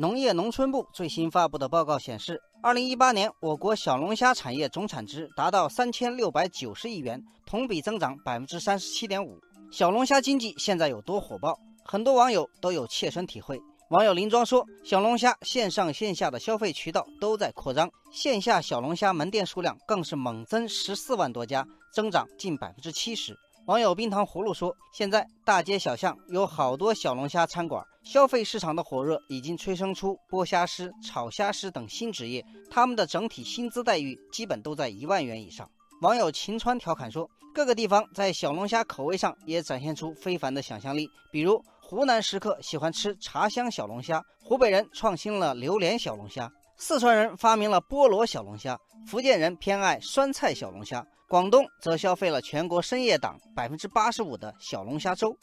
农业农村部最新发布的报告显示，二零一八年我国小龙虾产业总产值达到三千六百九十亿元，同比增长百分之三十七点五。小龙虾经济现在有多火爆？很多网友都有切身体会。网友林庄说：“小龙虾线上线下的消费渠道都在扩张，线下小龙虾门店数量更是猛增十四万多家，增长近百分之七十。”网友冰糖葫芦说：“现在大街小巷有好多小龙虾餐馆，消费市场的火热已经催生出剥虾师、炒虾师等新职业，他们的整体薪资待遇基本都在一万元以上。”网友秦川调侃说：“各个地方在小龙虾口味上也展现出非凡的想象力，比如。”湖南食客喜欢吃茶香小龙虾，湖北人创新了榴莲小龙虾，四川人发明了菠萝小龙虾，福建人偏爱酸菜小龙虾，广东则消费了全国深夜档百分之八十五的小龙虾粥。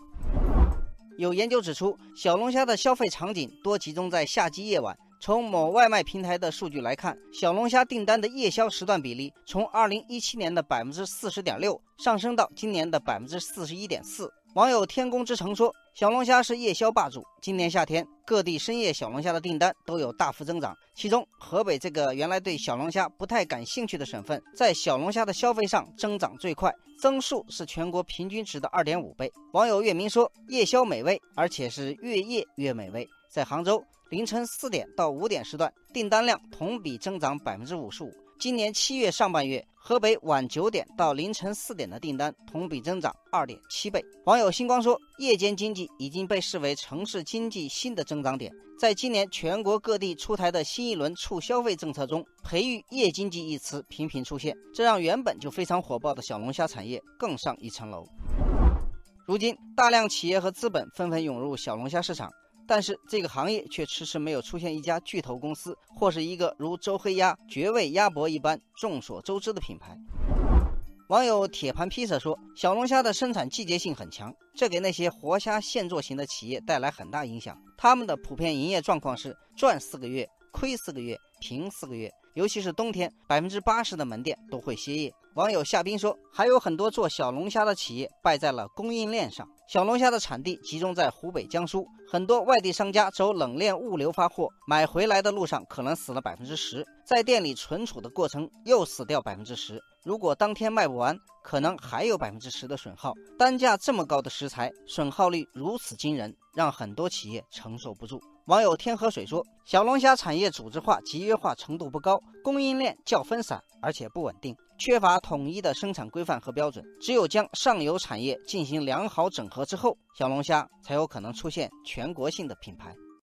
有研究指出，小龙虾的消费场景多集中在夏季夜晚。从某外卖平台的数据来看，小龙虾订单的夜宵时段比例从二零一七年的百分之四十点六上升到今年的百分之四十一点四。网友天宫之城说：“小龙虾是夜宵霸主，今年夏天各地深夜小龙虾的订单都有大幅增长。其中，河北这个原来对小龙虾不太感兴趣的省份，在小龙虾的消费上增长最快，增速是全国平均值的二点五倍。”网友月明说：“夜宵美味，而且是越夜越美味。”在杭州，凌晨四点到五点时段订单量同比增长百分之五十五。今年七月上半月，河北晚九点到凌晨四点的订单同比增长二点七倍。网友星光说，夜间经济已经被视为城市经济新的增长点。在今年全国各地出台的新一轮促消费政策中，培育夜经济一词频频出现，这让原本就非常火爆的小龙虾产业更上一层楼。如今，大量企业和资本纷纷涌入小龙虾市场。但是这个行业却迟迟没有出现一家巨头公司，或是一个如周黑鸭、绝味鸭脖一般众所周知的品牌。网友铁盘披萨说：“小龙虾的生产季节性很强，这给那些活虾现做型的企业带来很大影响。他们的普遍营业状况是赚四个月，亏四个月，平四个月。尤其是冬天，百分之八十的门店都会歇业。”网友夏冰说：“还有很多做小龙虾的企业败在了供应链上。小龙虾的产地集中在湖北、江苏，很多外地商家走冷链物流发货，买回来的路上可能死了百分之十，在店里存储的过程又死掉百分之十。如果当天卖不完，可能还有百分之十的损耗。单价这么高的食材，损耗率如此惊人，让很多企业承受不住。”网友天河水说：“小龙虾产业组织化、集约化程度不高，供应链较分散，而且不稳定，缺乏统一的生产规范和标准。只有将上游产业进行良好整合之后，小龙虾才有可能出现全国性的品牌。”